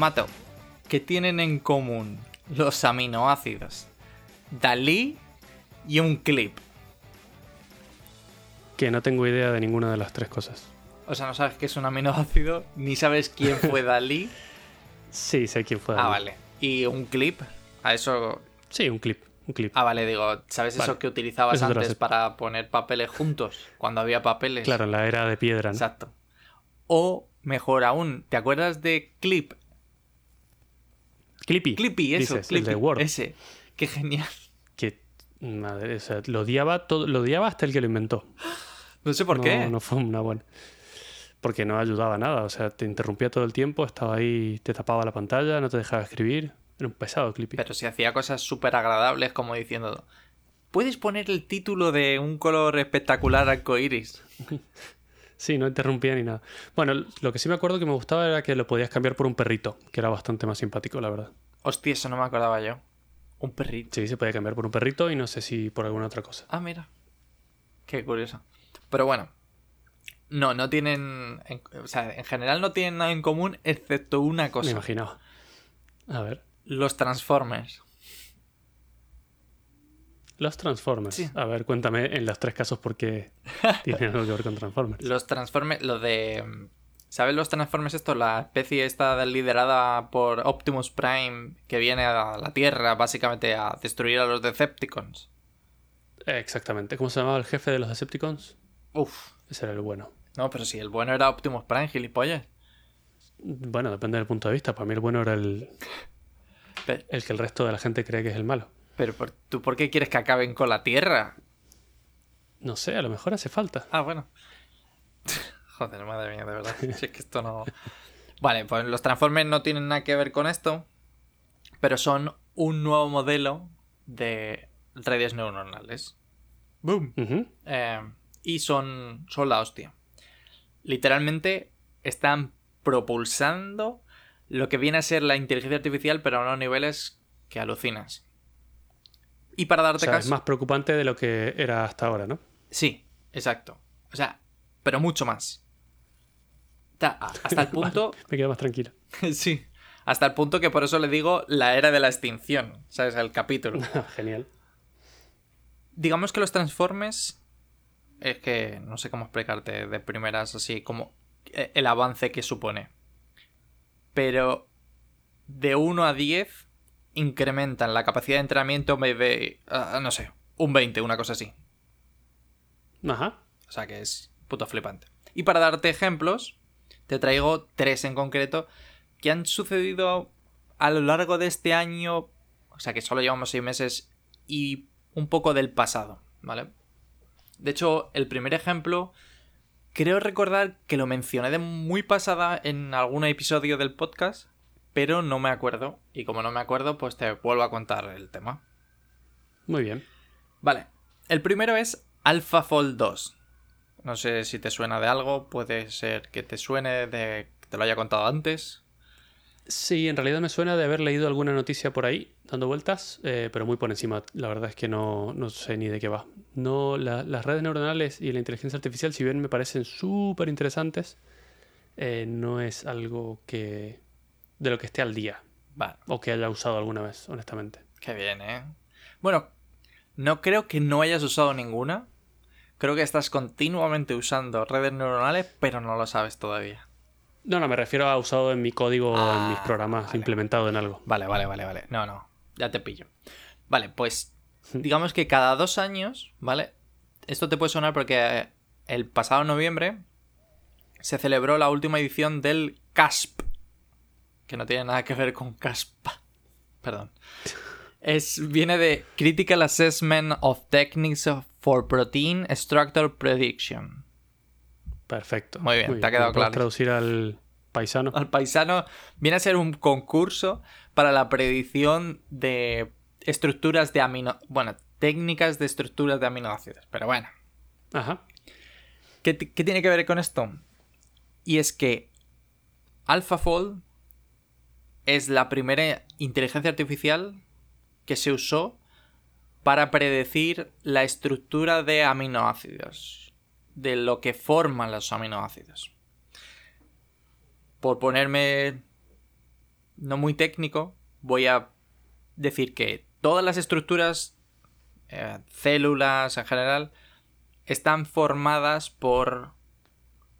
Mato, ¿qué tienen en común los aminoácidos? Dalí y un clip. Que no tengo idea de ninguna de las tres cosas. O sea, no sabes qué es un aminoácido, ni sabes quién fue Dalí. Sí, sé quién fue. ah, Dalí. vale. ¿Y un clip? A eso. Sí, un clip. Un clip. Ah, vale, digo, ¿sabes Vale. eso que utilizabas Eso antes para poner papeles juntos? Cuando había papeles. Claro, la era de piedra, ¿no? Exacto. O, mejor aún, ¿te acuerdas de Clip? Clippy. Clippy, eso, dices, el Clippy. de Word. Ese. Qué genial. Que, madre, o sea, lo odiaba, todo, lo odiaba hasta el que lo inventó. No sé por no, qué. No fue una buena. Porque no ayudaba a nada. O sea, te interrumpía todo el tiempo, estaba ahí, te tapaba la pantalla, no te dejaba escribir. Era un pesado Clippy. Pero si hacía cosas súper agradables, como diciendo: ¿Puedes poner el título de un color espectacular arcoiris? Sí, no interrumpía ni nada. Bueno, lo que sí me acuerdo que me gustaba era que lo podías cambiar por un perrito, que era bastante más simpático, la verdad. Hostia, eso no me acordaba yo. Un perrito. Sí, se podía cambiar por un perrito y no sé si por alguna otra cosa. Ah, mira. Qué curioso. Pero bueno. No, no tienen. en- o sea, en general no tienen nada en común excepto una Me cosa: imaginaba. A ver. los Transformers. Los Transformers. Sí. A ver, cuéntame en los tres casos por qué tienen algo que ver con Transformers. Los Transformers, lo de. ¿Sabes los Transformers esto? La especie esta liderada por Optimus Prime que viene a la Tierra básicamente a destruir a los Decepticons. Exactamente. ¿Cómo se llamaba el jefe de los Decepticons? Uf. Ese era el bueno. No, pero si el bueno era Optimus Prime, gilipollas. Bueno, depende del punto de vista. Para mí el bueno era el, el que el resto de la gente cree que es el malo. Pero, ¿tú por qué quieres que acaben con la Tierra? No sé, a lo mejor hace falta. Ah, bueno. Joder, madre mía, de verdad. Si es que esto no. Vale, pues los Transformers no tienen nada que ver con esto, pero son un nuevo modelo de redes neuronales. ¡Boom! Eh, y son, son la hostia. Literalmente están propulsando lo que viene a ser la inteligencia artificial, pero a unos niveles que alucinas. Y para O darte sea, es caso. más preocupante de lo que era hasta ahora, ¿no? Sí, exacto. O sea, pero mucho más. Hasta el punto. Me quedo más tranquilo. sí. Hasta el punto que por eso le digo la era de la extinción. ¿Sabes? El capítulo. Genial. Digamos que los Transformers. Es que no sé cómo explicarte de primeras así como eh, el avance que supone. Pero de 1 a 10 incrementan la capacidad de entrenamiento, maybe, ah, no sé, un 20, una cosa así. Ajá. O sea que es puto flipante. Y para darte ejemplos, te traigo tres en concreto que han sucedido a lo largo de este año. O sea que solo llevamos seis meses y un poco del pasado, ¿vale? De hecho, el primer ejemplo, creo recordar que lo mencioné de muy pasada en algún episodio del podcast, pero no me acuerdo. Y como no me acuerdo, pues te vuelvo a contar el tema. Muy bien. Vale. El primero es AlphaFold 2. No sé si te suena de algo, puede ser que te suene de que te lo haya contado antes. Sí, en realidad me suena de haber leído alguna noticia por ahí, dando vueltas, eh, pero muy por encima. La verdad es que no, no sé ni de qué va. No, la- las redes neuronales y la inteligencia artificial, si bien me parecen súper interesantes, eh, no es algo que de lo que esté al día Vale, o que haya usado alguna vez, honestamente. qué bien, ¿eh? Bueno, no creo que no hayas usado ninguna. Creo que estás continuamente usando redes neuronales, pero no lo sabes todavía. No, no, me refiero a usado en mi código, Ah, en mis programas, vale. implementado en algo. Vale, vale, vale, vale. No, no. Ya te pillo. Vale, pues digamos que cada dos años, ¿vale? Esto te puede sonar porque el pasado noviembre se celebró la última edición del CASP. Que no tiene nada que ver con CASPA. Perdón. Es, viene de Critical Assessment of Techniques for Protein Structure Prediction. Perfecto. Muy bien, te ha quedado ¿Me puedes claro. traducir al paisano? al paisano viene a ser un concurso para la predicción de estructuras de amino... Bueno, técnicas de estructuras de aminoácidos. Pero bueno, Ajá. ¿qué, t- qué tiene que ver con esto? Y es que AlphaFold es la primera inteligencia artificial que se usó para predecir la estructura de aminoácidos, de lo que forman los aminoácidos. Por ponerme no muy técnico, voy a decir que todas las estructuras, eh, células en general, están formadas por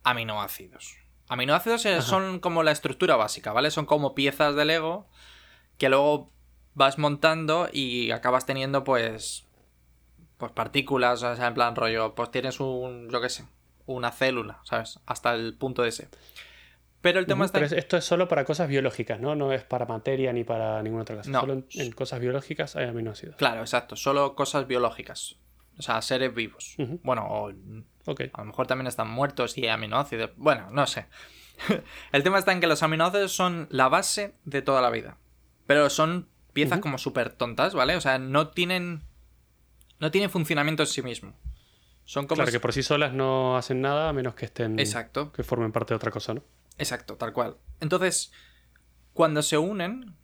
aminoácidos. Aminoácidos son como la estructura básica, ¿vale? Son como piezas de Lego que luego vas montando y acabas teniendo pues pues partículas, o sea, en plan rollo, pues tienes un, yo qué sé, una célula, ¿sabes? Hasta el punto de ese. Pero el tema está... esto es solo para cosas biológicas, ¿no? No es para materia ni para ninguna otra cosa. Solo en, cosas biológicas hay aminoácidos. Claro, exacto. Solo cosas biológicas. O sea, seres vivos. Bueno, o... a lo mejor también están muertos y aminoácidos. Bueno, no sé. el tema está en que los aminoácidos son la base de toda la vida. Pero son piezas como súper tontas, ¿vale? O sea, no tienen... No tienen funcionamiento en sí mismo. Son como... Claro, que por sí solas no hacen nada a menos que estén... Exacto. Que formen parte de otra cosa, ¿no? Exacto, tal cual. Entonces, cuando se unen,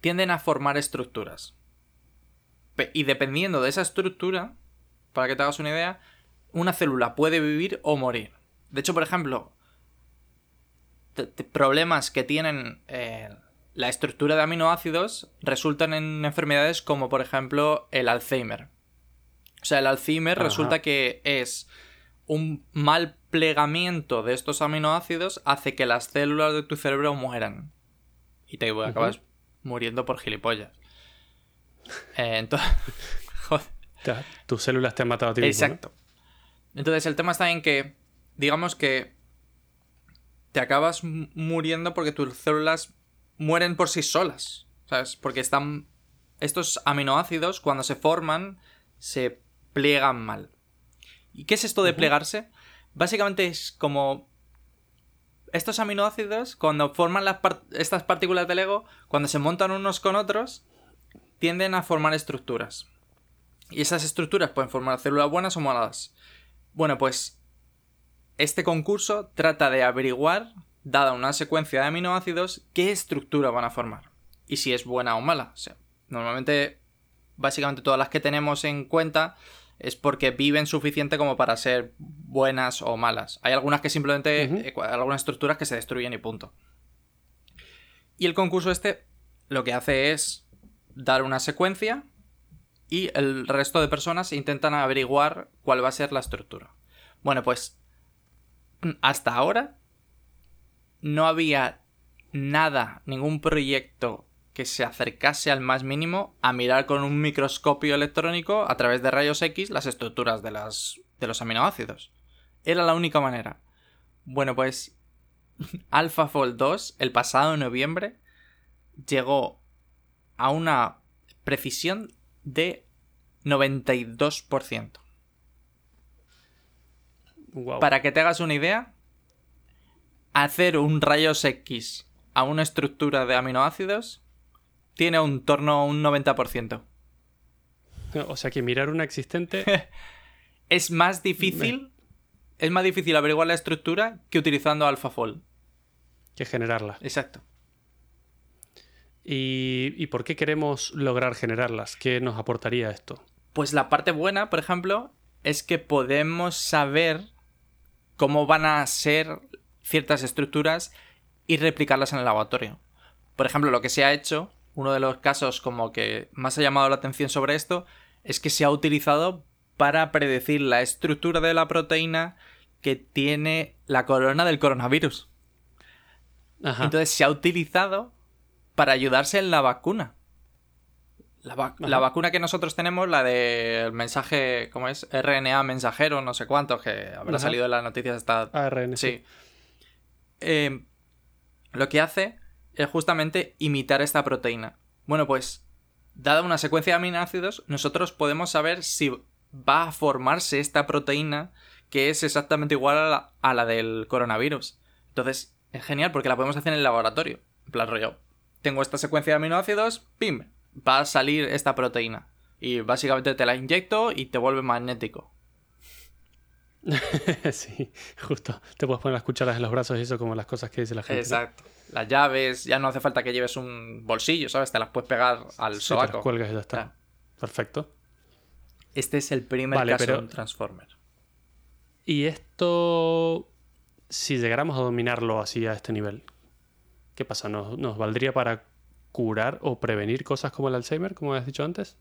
tienden a formar estructuras. Y dependiendo de esa estructura, para que te hagas una idea, una célula puede vivir o morir. De hecho, por ejemplo, problemas que tienen eh, la estructura de aminoácidos resultan en enfermedades como, por ejemplo, el Alzheimer. O sea, el Alzheimer resulta que es un mal plegamiento de estos aminoácidos hace que las células de tu cerebro mueran. Y te acabas muriendo por gilipollas. Eh, entonces. Joder. Tus células te han matado a ti Exacto. Entonces, el tema está en que, digamos que te acabas muriendo porque tus células mueren por sí solas. ¿Sabes? Porque están. Estos aminoácidos, cuando se forman, se pliegan mal. ¿Y qué es esto de plegarse? Básicamente es como. Estos aminoácidos, cuando forman estas partículas de Lego, cuando se montan unos con otros, tienden a formar estructuras. Y esas estructuras pueden formar células buenas o malas. Bueno, pues este concurso trata de averiguar, dada una secuencia de aminoácidos, qué estructura van a formar. Y si es buena o mala. normalmente, básicamente todas las que tenemos en cuenta es porque viven suficiente como para ser buenas o malas. Hay algunas que simplemente, eh, algunas estructuras que se destruyen y punto. Y el concurso este lo que hace es dar una secuencia y el resto de personas intentan averiguar cuál va a ser la estructura. Bueno, pues hasta ahora no había nada, ningún proyecto que se acercase al más mínimo a mirar con un microscopio electrónico a través de rayos X las estructuras de, las, de los aminoácidos. Era la única manera. Bueno, pues AlphaFold 2, el pasado noviembre, llegó a una precisión de 92%. Para que te hagas una idea, hacer un rayos X a una estructura de aminoácidos tiene un torno a un 90%. O sea que mirar una existente. es más difícil. Es más difícil averiguar la estructura que utilizando AlphaFold. Que generarla. Exacto. ¿Y, ¿Y por qué queremos lograr generarlas? ¿Qué nos aportaría esto? Pues la parte buena, por ejemplo, es que podemos saber cómo van a ser ciertas estructuras y replicarlas en el laboratorio. Por ejemplo, lo que se ha hecho uno de los casos como que más ha llamado la atención sobre esto es que se ha utilizado para predecir la estructura de la proteína que tiene la corona del coronavirus. Entonces se ha utilizado para ayudarse en la vacuna. La, vacuna que nosotros tenemos, la del mensaje, ¿cómo es? RNA mensajero, no sé cuánto, que habrá salido en las noticias esta... ARN. Sí. Eh, lo que hace es justamente imitar esta proteína. Bueno, pues, dada una secuencia de aminoácidos, nosotros podemos saber si va a formarse esta proteína que es exactamente igual a la, del coronavirus. Entonces, es genial porque la podemos hacer en el laboratorio. En plan rollo, tengo esta secuencia de aminoácidos, ¡pim! Va a salir esta proteína. Y básicamente te la inyecto y te vuelve magnético. sí, justo. Te puedes poner las cucharas en los brazos y eso como las cosas que dice la gente. Exacto las llaves, ya no hace falta que lleves un bolsillo, ¿sabes? Te las puedes pegar al sí, sobaco. cuelgas y ya está. Perfecto. Este es el primer caso de un Transformer. Y esto, si llegáramos a dominarlo así a este nivel, ¿Qué pasa? ¿Nos, ¿Nos valdría para curar o prevenir cosas como el Alzheimer, como has dicho antes?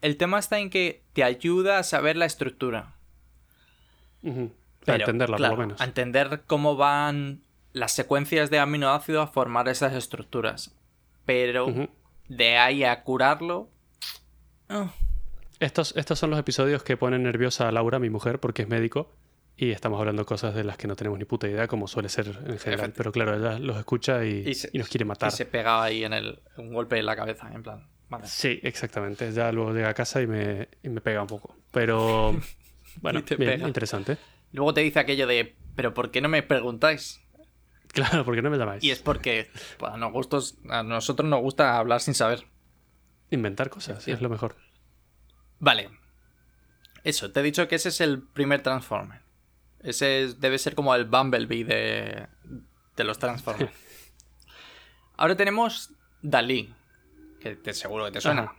El tema está en que te ayuda a saber la estructura. Pero, entenderla, claro, por lo menos. A entender cómo van las secuencias de aminoácidos a formar esas estructuras. Pero de ahí a curarlo. ah, Estos, estos son los episodios que ponen nerviosa a Laura, mi mujer, porque es médico, y estamos hablando cosas de las que no tenemos ni puta idea, como suele ser en general. Pero claro, ella los escucha y, Y se- y nos quiere matar. Y se pega ahí en el, un golpe en la cabeza, en plan. Vale. Sí, exactamente. Ya luego llega a casa y me, y me pega un poco. Pero bueno, bien, pega. interesante. Luego te dice aquello de, pero ¿por qué no me preguntáis? Claro, porque no me llamáis. Y es porque pues, a, nos gustos, a nosotros nos gusta hablar sin saber. Inventar cosas, es lo mejor. Vale. Eso, te he dicho que ese es el primer Transformer. Ese es- debe ser como el Bumblebee de, de los Transformers. Ahora tenemos Dalí, que te seguro que te suena.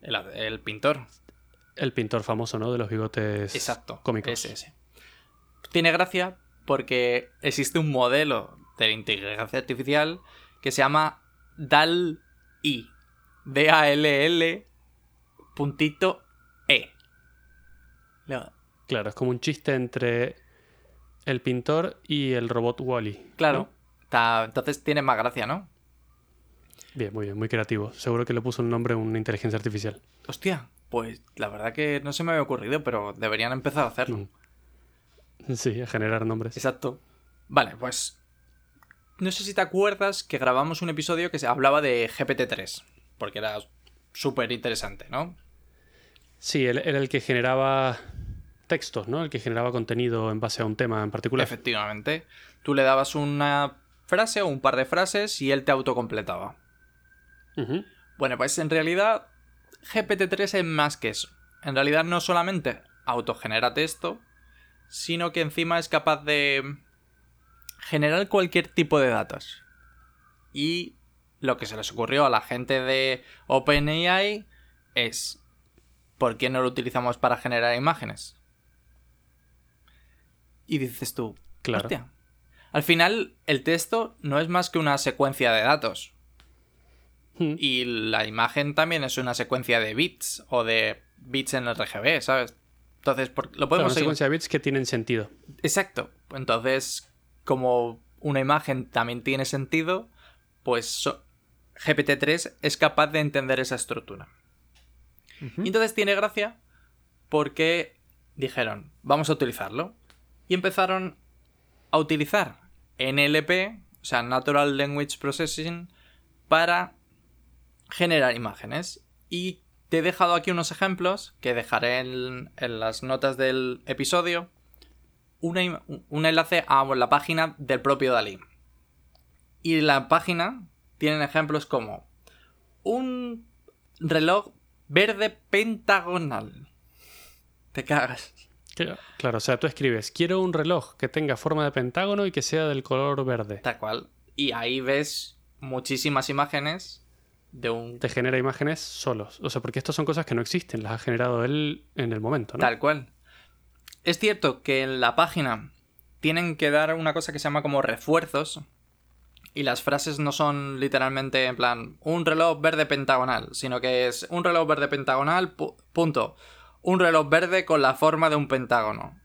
El, el pintor. El pintor famoso, ¿no? De los bigotes Exacto. cómicos. Ese, ese. Tiene gracia porque existe un modelo de inteligencia artificial que se llama DAL-I. D-A-L-L puntito E. Claro, es como un chiste entre el pintor y el robot Wally. Claro. Entonces tiene más gracia, ¿no? Bien, muy bien, muy creativo. Seguro que le puso un nombre a una inteligencia artificial. Hostia, pues la verdad que no se me había ocurrido, pero deberían empezar a hacerlo. Mm. Sí, a generar nombres. Exacto. Vale, pues. No sé si te acuerdas que grabamos un episodio que se hablaba de GPT-3. Porque era súper interesante, ¿no? Sí, era el que generaba textos, ¿no? El que generaba contenido en base a un tema en particular. Efectivamente. Tú le dabas una frase o un par de frases y él te autocompletaba. Ujú. Bueno, pues en realidad GPT-3 es más que eso. En realidad no solamente autogenera texto, sino que encima es capaz de generar cualquier tipo de datos. Y lo que se les ocurrió a la gente de OpenAI es ¿por qué no lo utilizamos para generar imágenes? Y dices tú, Claro. hostia. Al final, el texto no es más que una secuencia de datos. Mm. Y la imagen también es una secuencia de bits o de bits en RGB, ¿sabes? Entonces, por- lo Claro, podemos una seguir. secuencia de bits que tienen sentido. Exacto. Entonces, como una imagen también tiene sentido, pues so- GPT-3 es capaz de entender esa estructura. Y entonces tiene gracia porque dijeron, vamos a utilizarlo. Y empezaron a utilizar NLP, o sea, Natural Language Processing, para generar imágenes. Y te he dejado aquí unos ejemplos que dejaré en, las notas del episodio. Un enlace a la página del propio Dalí. Y la página tienen ejemplos como un reloj verde pentagonal. Te cagas. Claro, claro, o sea, tú escribes, quiero un reloj que tenga forma de pentágono y que sea del color verde. Tal cual. Y ahí ves muchísimas imágenes de un... Te genera imágenes solos. O sea, porque estas son cosas que no existen, las ha generado él en el momento, ¿no? Tal cual. Es cierto que en la página tienen que dar una cosa que se llama como refuerzos. Y las frases no son literalmente en plan un reloj verde pentagonal, sino que es un reloj verde pentagonal, pu- punto. Un reloj verde con la forma de un pentágono.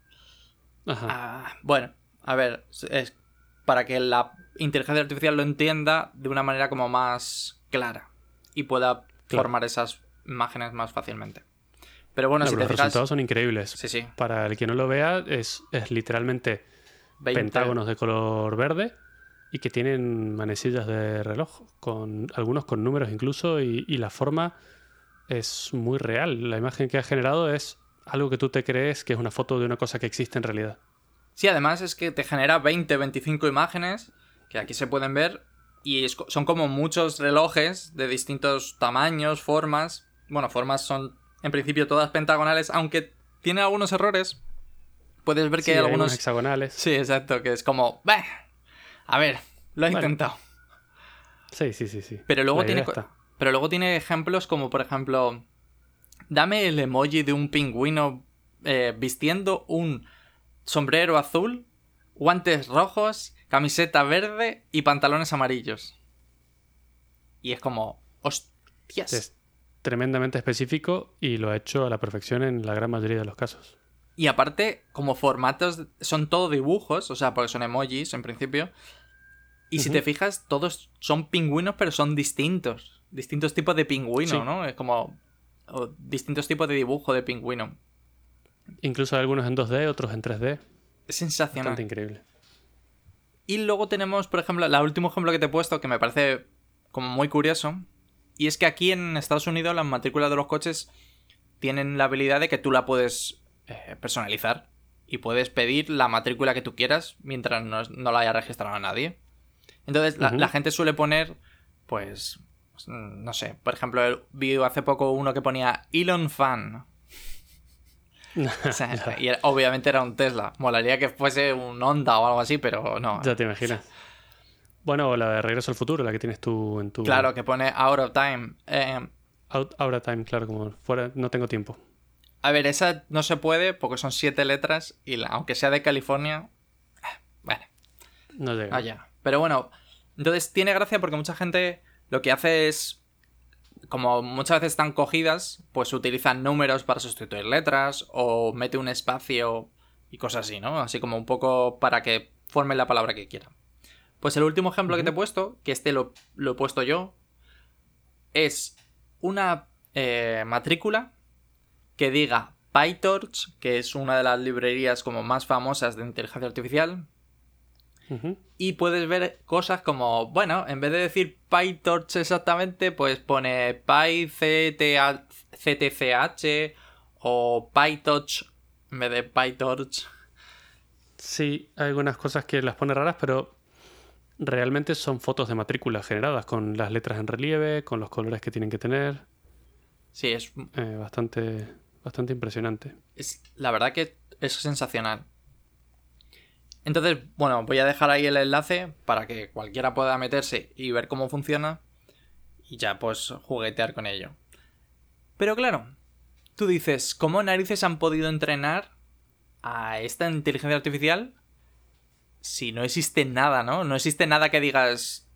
Ajá. Ah, bueno, a ver, es para que la inteligencia artificial lo entienda de una manera como más clara y pueda Claro. formar esas imágenes más fácilmente. Pero bueno, No, si pero te los fijas, resultados son increíbles. sí, sí, Para el que no lo vea, es, es literalmente 20 pentágonos de color verde y que tienen manecillas de reloj, con algunos con números incluso, y, y la forma es muy real. La imagen que ha generado es algo que tú te crees que es una foto de una cosa que existe en realidad. Sí, además es que te genera 20, 25 imágenes que aquí se pueden ver y es son como muchos relojes de distintos tamaños, formas. Bueno, formas son en principio todas pentagonales, aunque tiene algunos errores. Puedes ver que Sí, hay algunos unos hexagonales. Sí, exacto, que es como, "Bah, a ver, lo he Bueno. intentado. Sí, sí, sí, sí. Pero luego tiene co-. pero luego tiene ejemplos como por ejemplo, dame el emoji de un pingüino eh, vistiendo un sombrero azul, guantes rojos camiseta verde y pantalones amarillos. Y es como, hostias. Es tremendamente específico y lo ha hecho a la perfección en la gran mayoría de los casos. Y aparte, como formatos, son todo dibujos, o sea, porque son emojis en principio. Y si te fijas, todos son pingüinos, pero son distintos. Distintos tipos de pingüino, ¿no? Es como distintos tipos de dibujo de pingüino. Incluso algunos en 2D, otros en 3D. Es sensacional. Bastante increíble. Y luego tenemos, por ejemplo, el último ejemplo que te he puesto, que me parece como muy curioso. Y es que aquí en Estados Unidos las matrículas de los coches tienen la habilidad de que tú la puedes eh, personalizar y puedes pedir la matrícula que tú quieras mientras no, la haya registrado a nadie. Entonces la, gente suele poner, pues, no sé, por ejemplo, vi hace poco uno que ponía Elon Fan. y obviamente era un Tesla. Molaría que fuese un Honda o algo así, pero no. Ya te imaginas. Bueno, la de Regreso al Futuro, la que tienes tú en tu... Claro, que pone Out of Time. Eh, out, of Time, claro, como fuera, no tengo tiempo. A ver, esa no se puede porque son siete letras y aunque sea de California, eh, bueno. No llega. Ah, Pero bueno, entonces tiene gracia porque mucha gente lo que hace es, como muchas veces están cogidas, pues utilizan números para sustituir letras o mete un espacio y cosas así, ¿no? Así como un poco para que formen la palabra que quieran. Pues el último ejemplo que te he puesto, que este lo, he puesto yo, es una eh, matrícula que diga PyTorch, que es una de las librerías como más famosas de inteligencia artificial. Y puedes ver cosas como, bueno, en vez de decir PyTorch exactamente, pues pone PyCTCH o PyTorch en vez de PyTorch. Sí, hay algunas cosas que las pone raras, pero realmente son fotos de matrícula generadas con las letras en relieve, con los colores que tienen que tener. Sí, es eh, bastante bastante impresionante. Es, la verdad que es sensacional. Entonces, bueno, voy a dejar ahí el enlace para que cualquiera pueda meterse y ver cómo funciona y ya pues juguetear con ello. Pero claro, tú dices, ¿cómo narices han podido entrenar a esta inteligencia artificial si no existe nada, ¿no? No existe nada que digas,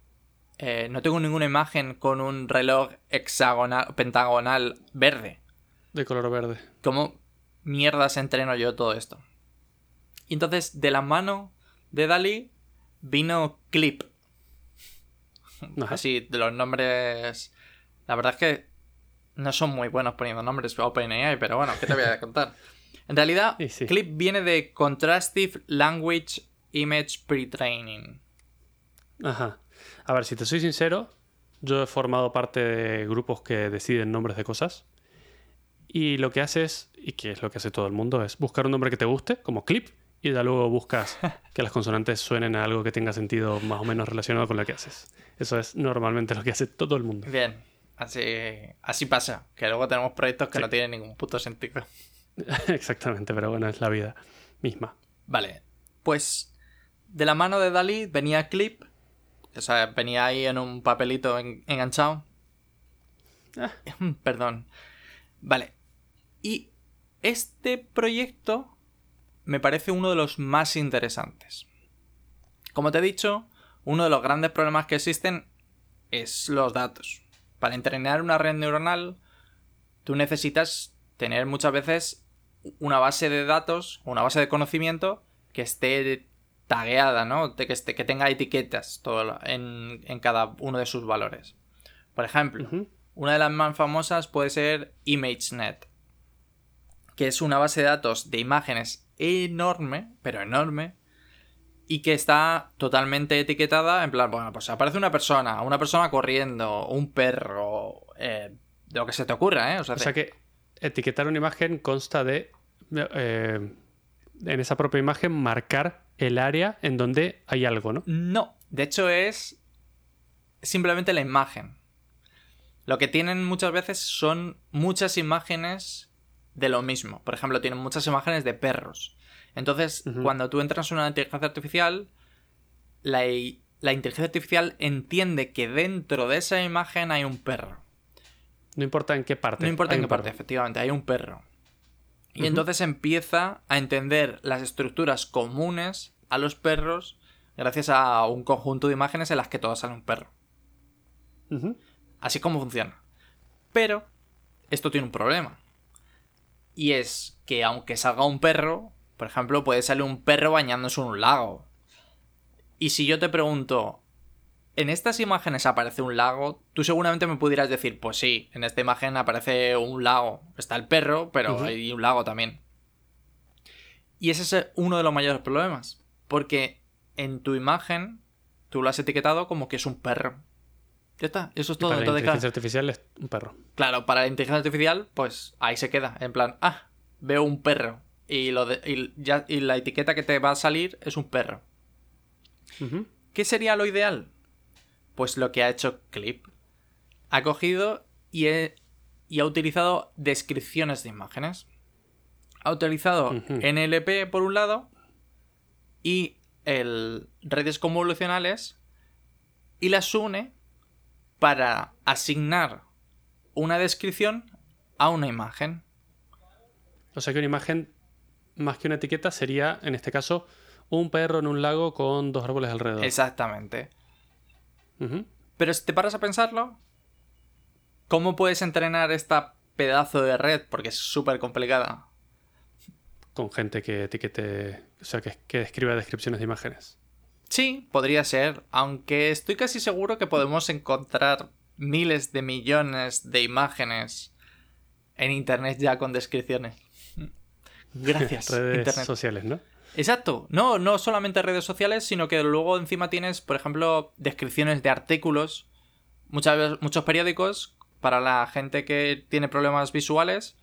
eh, no tengo ninguna imagen con un reloj hexagonal, pentagonal verde. De color verde. ¿Cómo mierdas entreno yo todo esto? Y entonces, de la mano de Dali vino Clip. Así, de los nombres. La verdad es que no son muy buenos poniendo nombres OpenAI, pero bueno, ¿qué te voy a contar? En realidad, Clip viene de Contrastive Language Image Pre-Training. Ajá. A ver, si te soy sincero, yo he formado parte de grupos que deciden nombres de cosas. Y lo que haces, y que es lo que hace todo el mundo, es buscar un nombre que te guste, como clip, y ya luego buscas que las consonantes suenen a algo que tenga sentido más o menos relacionado con lo que haces. Eso es normalmente lo que hace todo el mundo. Bien, así, así pasa, que luego tenemos proyectos que no tienen ningún puto sentido. Exactamente, pero bueno, es la vida misma. Vale, pues de la mano de Dalí venía Clip, o sea, venía ahí en un papelito enganchado. Ah. Perdón. Vale, y este proyecto me parece uno de los más interesantes. Como te he dicho, uno de los grandes problemas que existen es los datos. Para entrenar una red neuronal, tú necesitas tener muchas veces una base de datos, una base de conocimiento que esté tagueada, ¿no? Que, esté, que tenga etiquetas todo en, en, cada uno de sus valores. Por ejemplo, una de las más famosas puede ser ImageNet que es una base de datos de imágenes enorme, pero enorme, y que está totalmente etiquetada en plan, bueno, pues aparece una persona, una persona corriendo, un perro, eh, lo que se te ocurra, ¿eh? O sea, que etiquetar una imagen consta de, eh, en esa propia imagen, marcar el área en donde hay algo, ¿no? No, de hecho es simplemente la imagen. Lo que tienen muchas veces son muchas imágenes de lo mismo. Por ejemplo, tienen muchas imágenes de perros. Entonces, cuando tú entras en una inteligencia artificial, la, inteligencia artificial entiende que dentro de esa imagen hay un perro. No importa en qué parte. No importa en qué parte, efectivamente, hay un perro. Y entonces empieza a entender las estructuras comunes a los perros gracias a un conjunto de imágenes en las que todas sale un perro. Ujú. Así como funciona. Pero esto tiene un problema. Y es que aunque salga un perro, por ejemplo, puede salir un perro bañándose en un lago. Y si yo te pregunto, ¿en estas imágenes aparece un lago? Tú seguramente me pudieras decir, pues sí, en esta imagen aparece un lago. Está el perro, pero hay un lago también. Y ese es uno de los mayores problemas. Porque en tu imagen tú lo has etiquetado como que es un perro. Ya está, eso es Y todo. para la inteligencia artificial es un perro. Claro, para la inteligencia artificial, pues ahí se queda. En plan, ah, veo un perro. Y, lo de- y ya, y la etiqueta que te va a salir es un perro. ¿Qué sería lo ideal? Pues lo que ha hecho Clip. Ha cogido y, he- y ha utilizado descripciones de imágenes. Ha utilizado. NLP por un lado y el redes convolucionales y las une para asignar una descripción a una imagen. O sea que una imagen, más que una etiqueta, sería, en este caso, un perro en un lago con dos árboles alrededor. Exactamente. Pero si te paras a pensarlo, ¿cómo puedes entrenar esta pedazo de red? Porque es súper complicada. Con gente que etiquete, o sea, que, que escriba descripciones de imágenes. Sí, podría ser, aunque estoy casi seguro que podemos encontrar miles de millones de imágenes en Internet ya con descripciones. Gracias, Redes Internet. sociales, ¿no? Exacto. No, no solamente redes sociales, sino que luego encima tienes, por ejemplo, descripciones de artículos. Muchas veces, muchos periódicos, para la gente que tiene problemas visuales,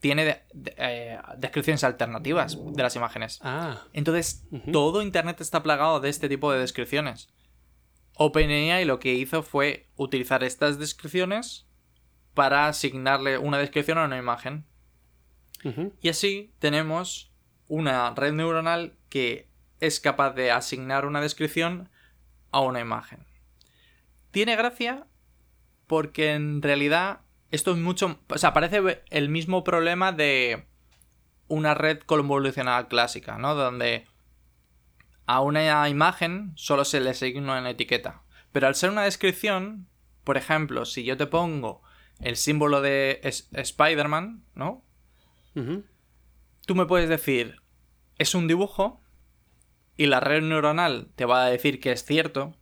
tiene de- de- eh, descripciones alternativas de las imágenes. Ah, Entonces, todo Internet está plagado de este tipo de descripciones. OpenAI lo que hizo fue utilizar estas descripciones para asignarle una descripción a una imagen. Y así tenemos una red neuronal que es capaz de asignar una descripción a una imagen. Tiene gracia porque en realidad esto es mucho... O sea, parece el mismo problema de una red convolucional clásica, ¿no? Donde a una imagen solo se le asigna una etiqueta. Pero al ser una descripción, por ejemplo, si yo te pongo el símbolo de Spider-Man, ¿no? Tú me puedes decir, es un dibujo, y la red neuronal te va a decir que es cierto.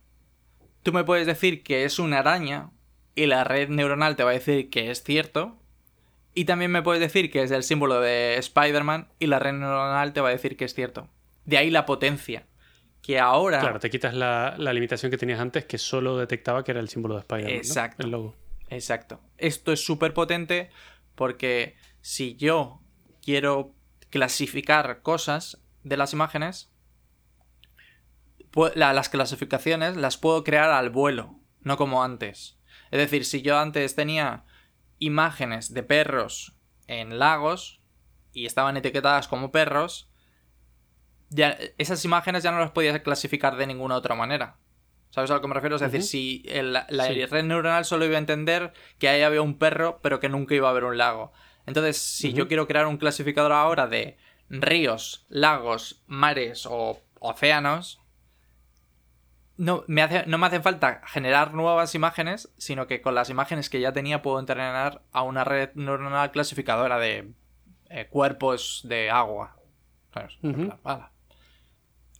Tú me puedes decir que es una araña, y la red neuronal te va a decir que es cierto. Y también me puedes decir que es el símbolo de Spider-Man, y la red neuronal te va a decir que es cierto. De ahí la potencia. Que ahora. Claro, te quitas la, la limitación que tenías antes, que solo detectaba que era el símbolo de Spider-Man. ¿no? Exacto. El logo. Exacto. Esto es súper potente porque si yo quiero clasificar cosas de las imágenes, las clasificaciones las puedo crear al vuelo, no como antes. Es decir, si yo antes tenía imágenes de perros en lagos y estaban etiquetadas como perros, ya, esas imágenes ya no las podía clasificar de ninguna otra manera. ¿Sabes a lo que me refiero? Es decir, si el- la Sí. red neuronal solo iba a entender que ahí había un perro, pero que nunca iba a haber un lago. Entonces, si yo quiero crear un clasificador ahora de ríos, lagos, mares o océanos, no me, hace, no me hace falta generar nuevas imágenes, sino que con las imágenes que ya tenía puedo entrenar a una red neuronal clasificadora de eh, cuerpos de agua.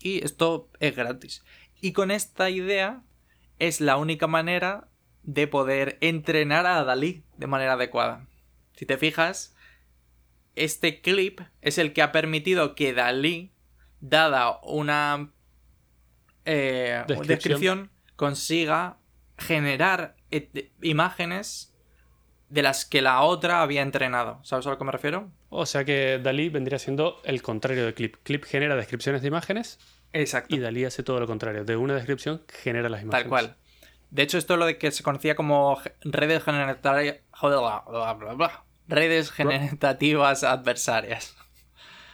Y esto es gratis. Y con esta idea es la única manera de poder entrenar a Dalí de manera adecuada. Si te fijas, este clip es el que ha permitido que Dalí, dada una eh, Descripción. descripción, consiga generar imágenes de las que la otra había entrenado. ¿Sabes a lo que me refiero? O sea que Dalí vendría siendo el contrario de Clip. Clip genera descripciones de imágenes Exacto. y Dalí hace todo lo contrario. De una descripción genera las imágenes. Tal cual. De hecho, esto es lo de que se conocía como redes generativas. Redes generativas adversarias.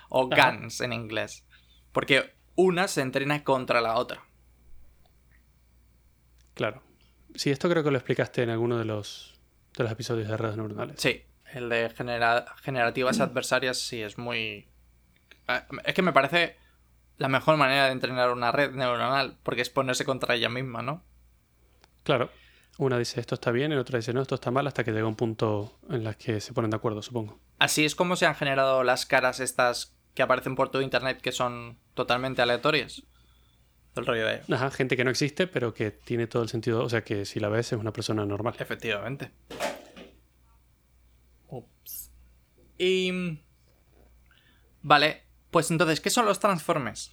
O. GANs en inglés. Porque una se entrena contra la otra. Claro. Sí, esto creo que lo explicaste en alguno de los, de los episodios de redes neuronales. Sí, el de genera- generativas adversarias sí es muy... Eh, Es que me parece la mejor manera de entrenar una red neuronal, porque es ponerse contra ella misma, ¿no? Claro. Una dice esto está bien y otra dice no, esto está mal hasta que llega un punto en las que se ponen de acuerdo, supongo. Así es como se han generado las caras estas que aparecen por todo internet que son totalmente aleatorias. El rollo de... Ajá, gente que no existe, pero que tiene todo el sentido, o sea que si la ves es una persona normal. Efectivamente. Ups. Y... Vale, pues entonces, ¿qué son los transformes?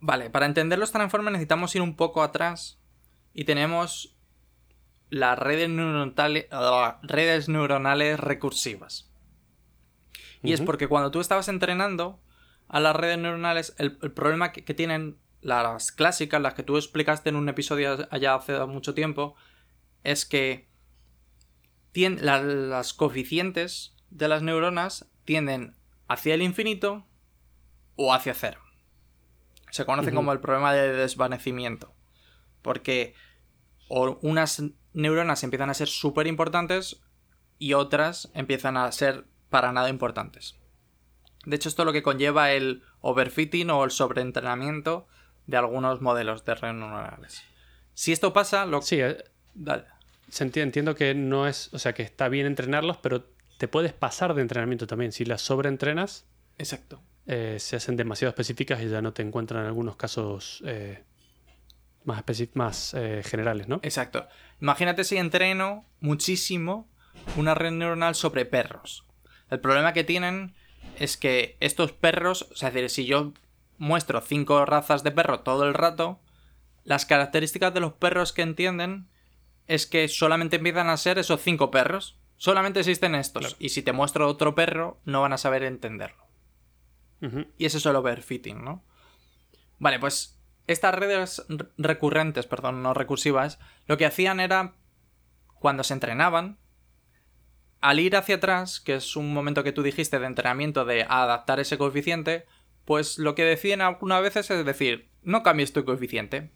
Vale, para entender los transformes necesitamos ir un poco atrás y tenemos las redes neuronales, redes neuronales recursivas. Y es porque cuando tú estabas entrenando a las redes neuronales, el, problema que, tienen las clásicas, las que tú explicaste en un episodio allá hace mucho tiempo, es que las coeficientes de las neuronas tienden hacia el infinito o hacia cero. Se conoce como el problema de desvanecimiento. Porque unas neuronas empiezan a ser súper importantes y otras empiezan a ser para nada importantes. De hecho, esto es lo que conlleva el overfitting o el sobreentrenamiento de algunos modelos de redes neuronales. Si esto pasa, lo Sí, eh, entiendo que no es, o sea, que está bien entrenarlos, pero te puedes pasar de entrenamiento también. Si las sobreentrenas, Exacto. Eh, se hacen demasiado específicas y ya no te encuentran en algunos casos eh, más, más eh, generales, ¿no? Exacto. Imagínate si entreno muchísimo una red neuronal sobre perros. El problema que tienen es que estos perros, o sea, es decir, si yo muestro cinco razas de perro todo el rato, las características de los perros que entienden es que solamente empiezan a ser esos cinco perros. Solamente existen estos. Y si te muestro otro perro, no van a saber entenderlo. Y ese es el overfitting, ¿no? Vale, pues estas redes recurrentes, perdón, no recursivas, lo que hacían era, cuando se entrenaban, al ir hacia atrás, que es un momento que tú dijiste de entrenamiento de adaptar ese coeficiente, pues lo que deciden algunas veces es decir, no cambies tu coeficiente.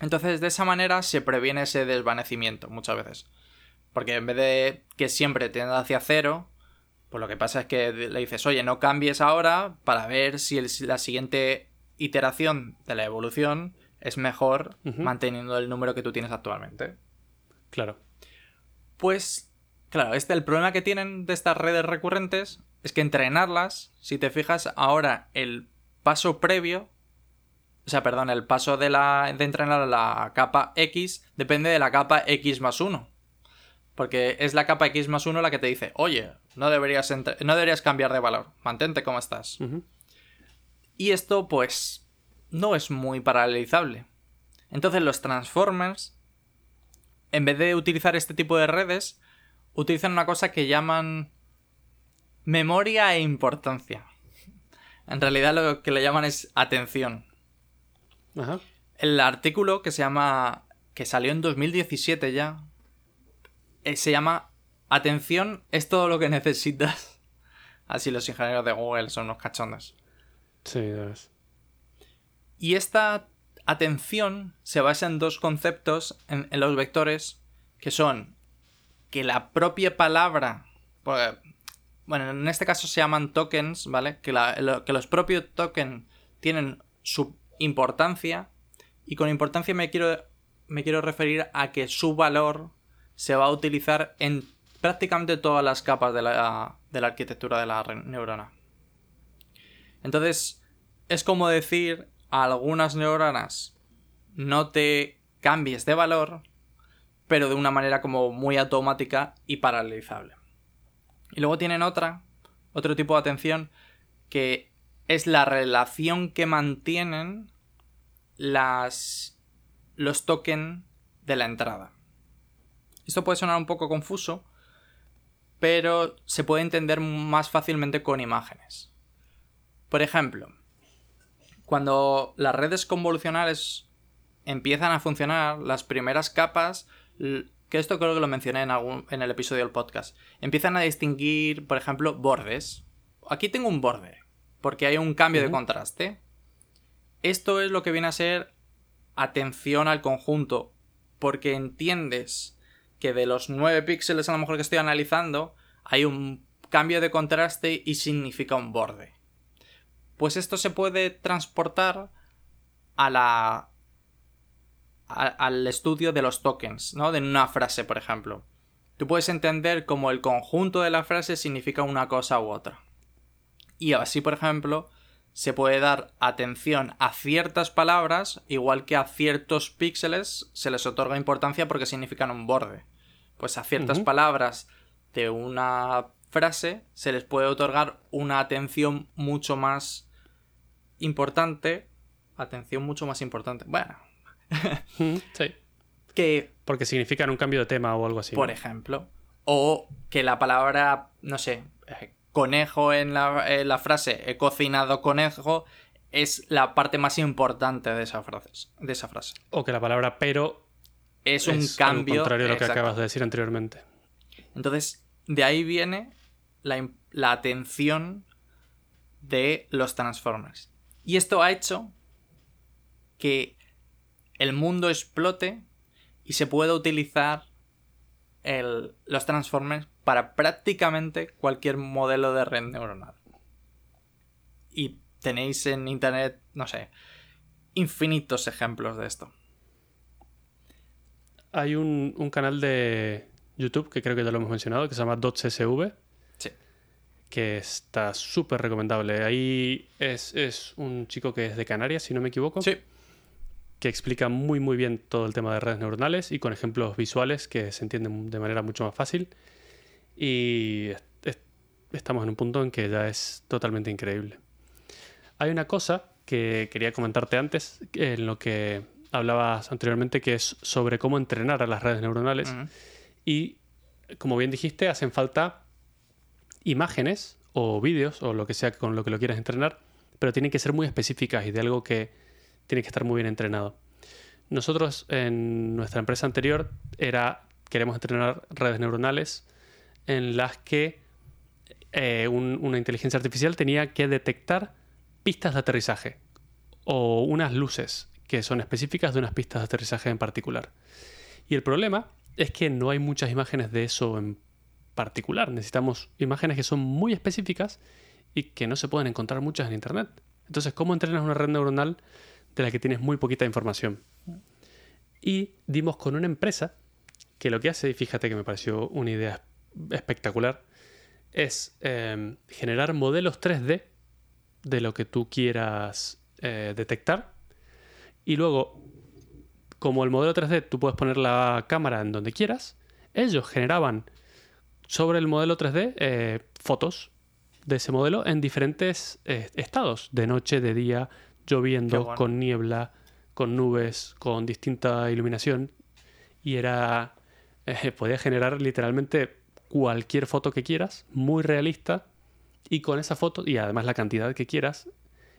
Entonces, de esa manera se previene ese desvanecimiento muchas veces. Porque en vez de que siempre tienda hacia cero, pues lo que pasa es que le dices, oye, no cambies ahora para ver si la siguiente iteración de la evolución es mejor manteniendo el número que tú tienes actualmente. Claro. Pues, claro, este, el problema que tienen de estas redes recurrentes es que entrenarlas, si te fijas ahora, el paso previo, o sea, perdón, el paso de, la, de entrenar la capa X depende de la capa X más 1. Porque es la capa X más 1 la que te dice, oye, no deberías, no deberías cambiar de valor, mantente como estás. Y esto, pues, no es muy paralelizable. Entonces los Transformers, en vez de utilizar este tipo de redes, utilizan una cosa que llaman memoria e importancia. En realidad lo que le llaman es atención. El artículo que se llama. que salió en 2017 ya. Eh, se llama Atención es todo lo que necesitas. Así los ingenieros de Google son unos cachondos. Sí, ves. Y esta atención se basa en dos conceptos en, los vectores que son que la propia palabra. Bueno, en este caso se llaman tokens, ¿vale? Que, los propios tokens tienen su importancia. Y con importancia me quiero, me quiero referir a que su valor se va a utilizar en prácticamente todas las capas de la, de la arquitectura de la neurona. Entonces, es como decir a algunas neuronas no te cambies de valor, pero de una manera como muy automática y paralelizable. Y luego tienen otra, otro tipo de atención, que es la relación que mantienen las, los tokens de la entrada. Esto puede sonar un poco confuso, pero se puede entender más fácilmente con imágenes. Por ejemplo, cuando las redes convolucionales empiezan a funcionar, las primeras capas, que esto creo que lo mencioné en, algún, en el episodio del podcast, empiezan a distinguir, por ejemplo, bordes. Aquí tengo un borde, porque hay un cambio de contraste. Esto es lo que viene a ser atención al conjunto, porque entiendes que de los 9 píxeles a lo mejor que estoy analizando, hay un cambio de contraste y significa un borde. Pues esto se puede transportar a la. Al estudio de los tokens, ¿no? De una frase, por ejemplo. Tú puedes entender como el conjunto de la frase significa una cosa u otra. Y así, por ejemplo, se puede dar atención a ciertas palabras, igual que a ciertos píxeles se les otorga importancia porque significan un borde. Pues a ciertas palabras de una frase se les puede otorgar una atención mucho más importante. Atención mucho más importante. Bueno. sí. Que. Porque significan un cambio de tema o algo así. Por ejemplo. O que la palabra, no sé, eh, conejo en la, frase he cocinado conejo es la parte más importante de esa frase. De esa frase. O que la palabra pero es un cambio. contrario a lo que acabas de decir anteriormente. Entonces, de ahí viene la, la, atención de los Transformers. Y esto ha hecho que el mundo explote y se pueda utilizar el, los Transformers para prácticamente cualquier modelo de red neuronal. Y tenéis en internet, no sé, infinitos ejemplos de esto. Hay un, canal de YouTube que creo que ya lo hemos mencionado, que se llama DotSSV. Sí. Que está súper recomendable. Ahí es, es, un chico que es de Canarias, si no me equivoco. Sí. Que explica muy, muy bien todo el tema de redes neuronales y con ejemplos visuales que se entienden de manera mucho más fácil. Y estamos en un punto en que ya es totalmente increíble. Hay una cosa que quería comentarte antes, en lo que hablabas anteriormente, que es sobre cómo entrenar a las redes neuronales. Y, como bien dijiste, hacen falta imágenes o vídeos o lo que sea con lo que lo quieras entrenar, pero tienen que ser muy específicas y de algo que tiene que estar muy bien entrenado. Nosotros en nuestra empresa anterior era queremos entrenar redes neuronales en las que eh, una inteligencia artificial tenía que detectar pistas de aterrizaje o unas luces que son específicas de unas pistas de aterrizaje en particular. Y el problema es que no hay muchas imágenes de eso en particular. Necesitamos imágenes que son muy específicas y que no se pueden encontrar muchas en Internet. Entonces, ¿cómo entrenas una red neuronal de la que tienes muy poquita información? Y dimos con una empresa que lo que hace, y fíjate que me pareció una idea espectacular es em, generar modelos 3D de lo que tú quieras eh, detectar y luego como el modelo 3D tú puedes poner la cámara en donde quieras ellos generaban sobre el modelo 3D eh, fotos de ese modelo en diferentes eh, estados de noche de día lloviendo con niebla con nubes con distinta iluminación y era podía generar literalmente cualquier foto que quieras, muy realista, y con esa foto, y además la cantidad que quieras,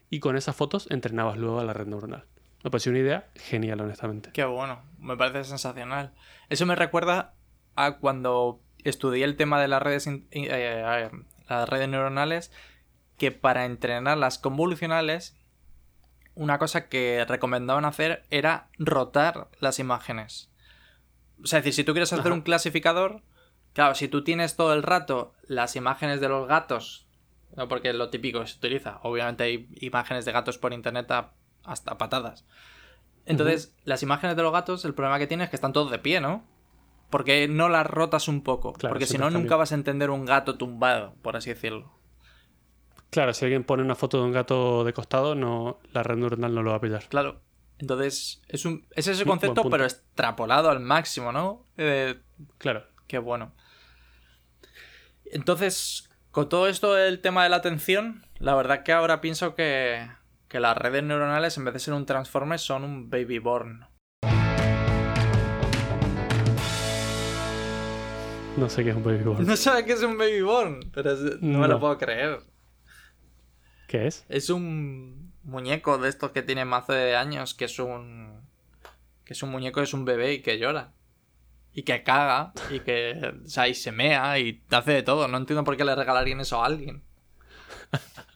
y con esas fotos entrenabas luego a la red neuronal. Me pareció una idea genial, honestamente. Qué bueno, me parece sensacional. Eso me recuerda a cuando estudié el tema de las redes, eh, eh, las redes neuronales, que para entrenar las convolucionales, una cosa que recomendaban hacer era rotar las imágenes. O sea, es decir, si tú quieres hacer un clasificador, Claro, si tú tienes todo el rato las imágenes de los gatos, no porque es lo típico que se utiliza, obviamente hay imágenes de gatos por internet hasta patadas. Entonces, las imágenes de los gatos, el problema que tienes es que están todos de pie, ¿no? Porque no las rotas un poco. porque si no, nunca vas a entender un gato tumbado, por así decirlo. Claro, si alguien pone una foto de un gato de costado, no, la red neuronal no lo va a pillar. Claro. Entonces, es, un, es ese concepto, pero extrapolado al máximo, ¿no? Eh, claro. Qué bueno. Entonces, con todo esto del tema de la atención, la verdad que ahora pienso que, que las redes neuronales, en vez de ser un transformer, son un baby born. No sé qué es un baby born. No sé qué es un baby born, pero no, me lo puedo creer. ¿Qué es? Es un muñeco de estos que tiene más de años, que es un. que es un muñeco, es un bebé y que llora y que caga y que o sea, y se mea y hace de todo. No entiendo por qué le regalarían eso a alguien.